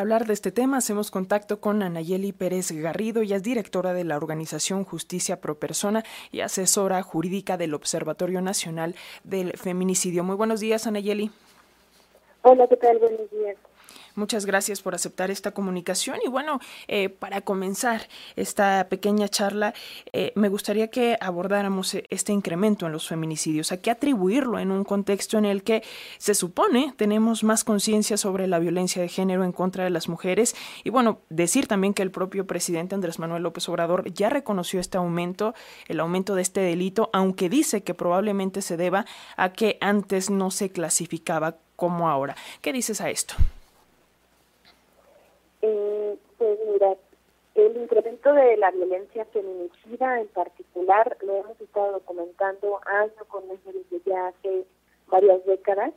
Para hablar de este tema, hacemos contacto con Anayeli Pérez Garrido, ella es directora de la organización Justicia Pro Persona y asesora jurídica del Observatorio Nacional del Feminicidio. Muy buenos días, Anayeli. Hola, ¿qué tal? Buenos días. Muchas gracias por aceptar esta comunicación y bueno, eh, para comenzar esta pequeña charla, eh, me gustaría que abordáramos eh, este incremento en los feminicidios, a qué atribuirlo en un contexto en el que se supone tenemos más conciencia sobre la violencia de género en contra de las mujeres y bueno, decir también que el propio presidente Andrés Manuel López Obrador ya reconoció este aumento, el aumento de este delito, aunque dice que probablemente se deba a que antes no se clasificaba como ahora. ¿Qué dices a esto? Eh, pues mira, el incremento de la violencia feminicida en particular lo hemos estado documentando año con año desde ya hace varias décadas.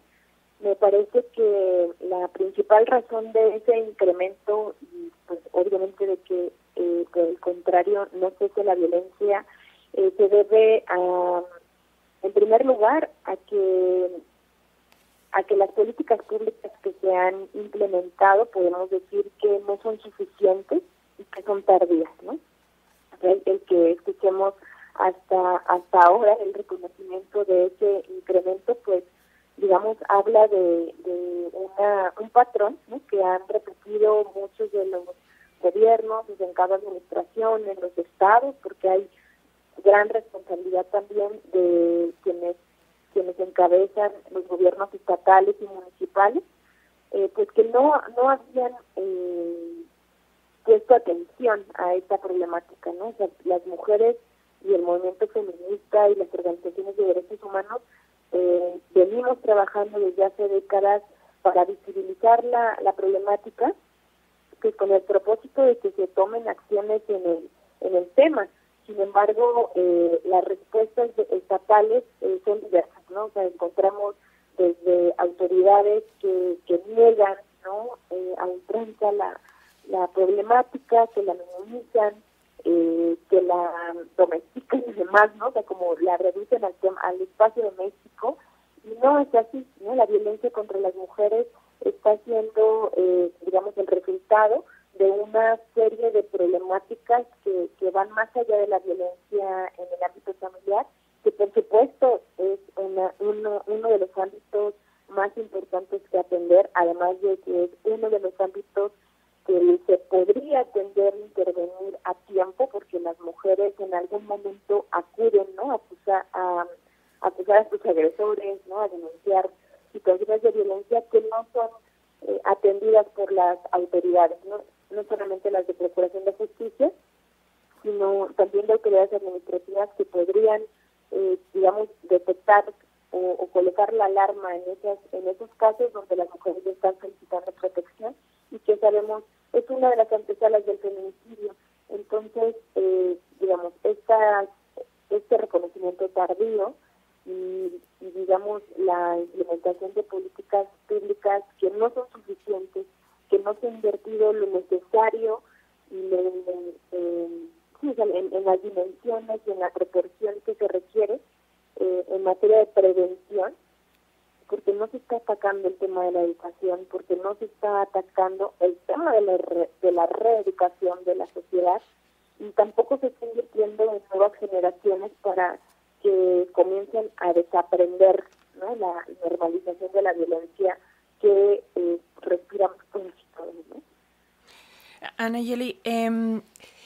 Me parece que la principal razón de ese incremento, y pues obviamente de que eh, por el contrario no cese la violencia, eh, se debe a, en primer lugar, a que a que las políticas públicas que se han implementado, podemos decir que no son suficientes son tardías, ¿no? El, que escuchemos hasta hasta ahora el reconocimiento de ese incremento, pues, digamos, habla de, de una, un patrón ¿no? que han repetido muchos de los gobiernos, en cada administración, en los estados, porque hay gran responsabilidad también de quienes quienes encabezan los gobiernos estatales y municipales, eh, pues que no, no habían eh, puesto atención a esta problemática, ¿no? Las mujeres y el movimiento feminista y las organizaciones de derechos humanos eh, venimos trabajando desde hace décadas para visibilizar la, la problemática, pues con el propósito de que se tomen acciones en el, en el tema. Sin embargo, eh, las respuestas estatales eh, son diversas, ¿no? O sea, encontramos desde autoridades que, que niegan, ¿no? Eh, a la, la problemática, que la minimizan, eh, que la domestican y demás, ¿no? O sea, como la reducen al, al espacio doméstico. Y no es así, ¿no? La violencia contra las mujeres está siendo, eh, digamos, el resultado de una serie de problemáticas que, que van más allá de la violencia en el ámbito familiar, que por supuesto es una, uno, uno de los ámbitos más importantes que atender, además de que es uno de los ámbitos que se podría atender e intervenir a tiempo, porque mujeres en algún momento acuden ¿no? a, acusar, a, acusar a sus agresores, ¿no? a denunciar situaciones de violencia que no son eh, atendidas por las autoridades. ¿no? no solamente las de Procuración de Justicia, sino también de autoridades administrativas que podrían, eh, digamos, detectar o, colocar la alarma en, esas, en esos casos donde las mujeres están solicitando protección y que sabemos es una de las antesalas del feminicidio. Entonces, eh, digamos, esta, este reconocimiento tardío y, y, digamos, la implementación políticas públicas que no son suficientes que no se ha invertido lo necesario en, en, las dimensiones y en la proporción que se requiere eh, en materia de prevención, porque no se está atacando el tema de la educación, porque no se está atacando el tema de la, de la reeducación de la sociedad y tampoco se está invirtiendo en nuevas generaciones para que comiencen a desaprender ¿no? la normalización de la violencia que eh, respiramos Anayeli, eh,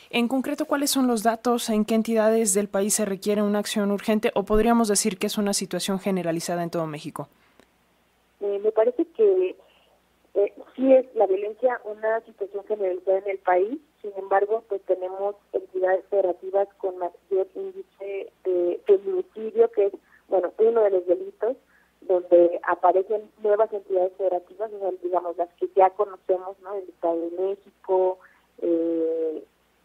en concreto, ¿cuáles son los datos? ¿En qué entidades del país se requiere una acción urgente? ¿O podríamos decir que es una situación generalizada en todo México? Eh, me parece que eh, sí es la violencia una situación generalizada en el país. Sin embargo, pues tenemos entidades federativas con mayor índice de feminicidio, que es, bueno, uno de los delitos donde aparecen nuevas entidades federativas, digamos las que ya conocemos, ¿no? El Estado de México, eh,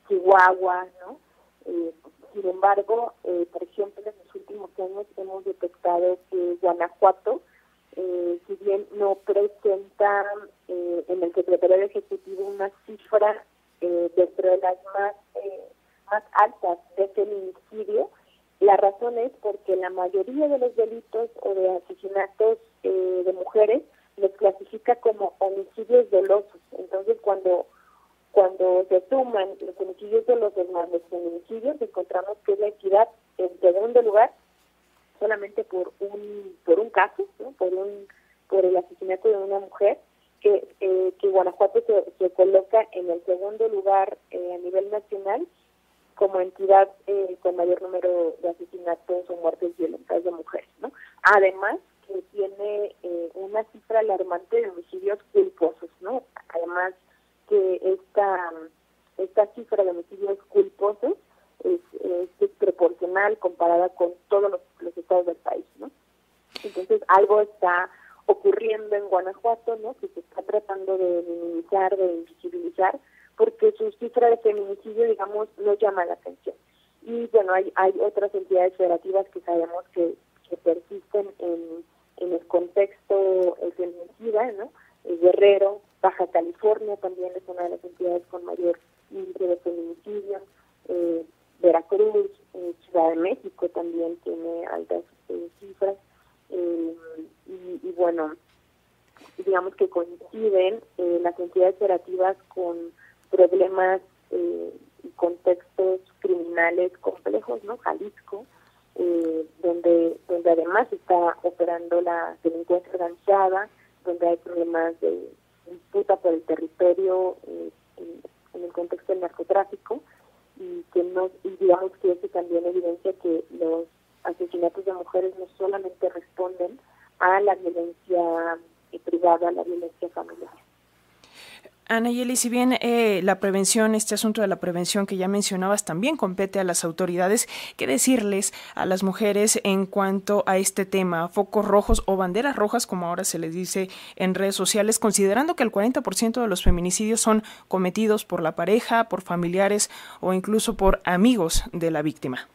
Chihuahua, ¿no? Eh, sin embargo, eh, por ejemplo, en los últimos años hemos detectado que Guanajuato, eh, si bien no presenta eh, en el Secretario Ejecutivo una cifra dentro de las más, más altas de feminicidio, la razón es porque la mayoría de los delitos o de asesinatos eh, de mujeres los clasifica como homicidios dolosos. Entonces, se suman los homicidios de los demás feminicidios, encontramos que es la entidad en segundo lugar solamente por un por un caso, por un por el asesinato de una mujer, que, eh, que Guanajuato se, se, coloca en el segundo lugar eh, a nivel nacional como entidad eh, con mayor número de asesinatos o muertes violentas de mujeres, ¿no? Además que tiene eh, una cifra alarmante de homicidios culposos, ¿no? Además que esta esta cifra de homicidios culposos es, es desproporcional comparada con todos los, los estados del país, ¿no? Entonces algo está ocurriendo en Guanajuato, ¿no? Que se está tratando de minimizar, de invisibilizar, porque su cifra de feminicidio, digamos, no llama la atención. Y bueno, hay, hay otras entidades federativas que sabemos que, que persisten en, en el contexto feminicida, ¿no? El Guerrero, Baja California también es una de las entidades con mayor índice de feminicidio, eh, Veracruz, eh, Ciudad de México también tiene altas eh, cifras. Eh, y, y, bueno, digamos que coinciden eh, las entidades operativas con problemas eh, y contextos criminales complejos, ¿no? Jalisco, eh, donde donde además está operando la delincuencia organizada, donde hay problemas de disputa por el territorio eh, en, el contexto del narcotráfico y que no y digamos que eso también evidencia que los asesinatos de mujeres no solamente responden a la violencia privada, a la violencia familiar. Ana Yeli, si bien eh, la prevención, este asunto de la prevención que ya mencionabas, también compete a las autoridades, ¿qué decirles a las mujeres en cuanto a este tema? Focos rojos o banderas rojas, como ahora se les dice en redes sociales, considerando que el 40% de los feminicidios son cometidos por la pareja, por familiares o incluso por amigos de la víctima.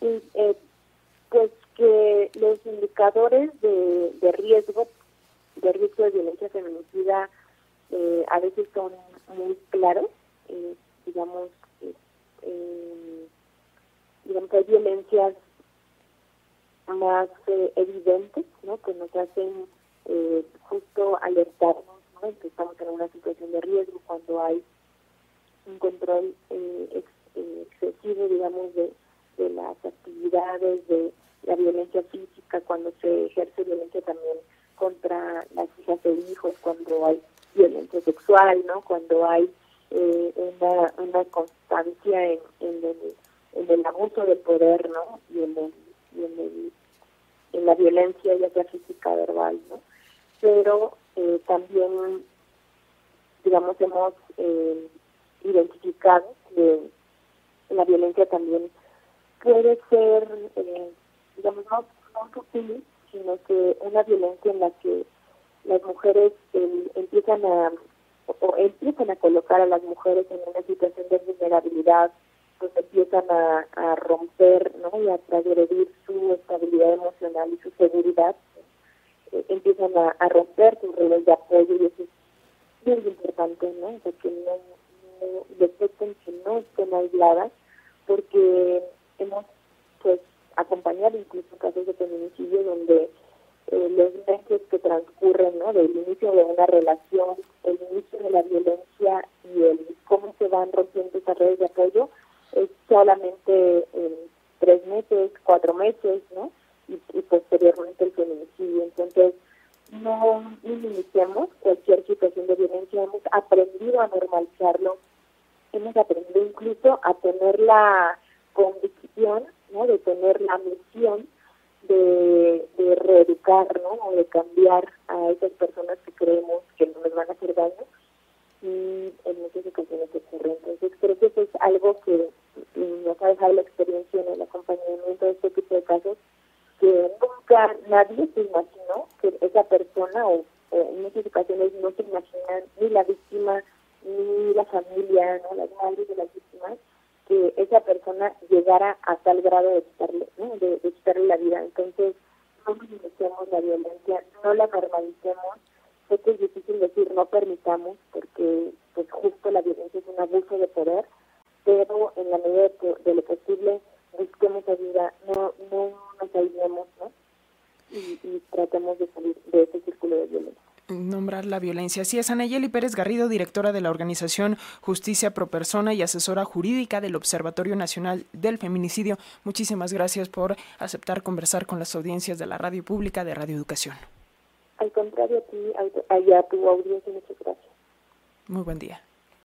Sí, eh, pues que los indicadores de, riesgo, de riesgo de violencia feminicida, eh, a veces son muy claros, eh, digamos, eh, digamos hay violencias más evidentes, ¿no? Que nos hacen justo alertarnos, ¿no? Que estamos en una situación de riesgo cuando hay un control ex, excesivo, digamos, de, de las actividades, de la violencia física, cuando se ejerce violencia también contra las hijas de hijos, cuando hay violencia sexual, ¿no? Cuando hay eh, una, constancia en, en, el, abuso del poder, ¿no? Y en, el, y en, el, en la violencia, ya sea física, verbal, ¿no? Pero eh, también, digamos, hemos eh, identificado que la violencia también puede ser, eh, digamos, no, no sutil, sino que una violencia en la que las mujeres eh, empiezan a empiezan a colocar a las mujeres en una situación de vulnerabilidad, pues empiezan a, romper ¿no? y a transgredir su estabilidad emocional y su seguridad, eh, empiezan a, romper sus redes de apoyo y eso es muy importante, ¿no? O que no, no que no estén aisladas, porque hemos pues acompañado incluso casos de feminicidio donde eh, los meses que transcurren, ¿no? Del inicio de una relación, el inicio de la violencia y el cómo se van rompiendo esas redes de apoyo, es solamente en tres meses, cuatro meses, ¿no? Y, y posteriormente el feminicidio. Entonces, no minimicemos cualquier situación de violencia, hemos aprendido a normalizarlo, hemos aprendido incluso a tener la convicción, ¿no? De tener la misión de, de reeducar, ¿no? O de cambiar a esas personas que creemos que no nos van a hacer daño y en muchas ocasiones ocurre. Entonces creo que eso es algo que nos ha dejado la experiencia en el acompañamiento de este tipo de casos, que nunca nadie se imaginó que esa persona o, o en muchas ocasiones no se imaginan ni la víctima ni la familia, ¿no? las madres de las víctimas, que esa persona llegara a tal grado de quitarle, ¿no? de, de, quitarle la vida. Entonces, no minimicemos la violencia, no la normalicemos. Sé que es difícil decir no permitamos, porque pues justo la violencia es un abuso de poder, pero en la medida de, lo posible busquemos ayuda, no, no nos aislemos, ¿no? Y, y tratemos de salir de ese círculo de violencia. No nombrar la violencia. Así es, Anayeli Pérez Garrido, directora de la organización Justicia Pro Persona y asesora jurídica del Observatorio Nacional del Feminicidio. Muchísimas gracias por aceptar conversar con las audiencias de la radio pública de Radio Educación. Al contrario, a ti, a tu audiencia, muchas gracias. Muy buen día.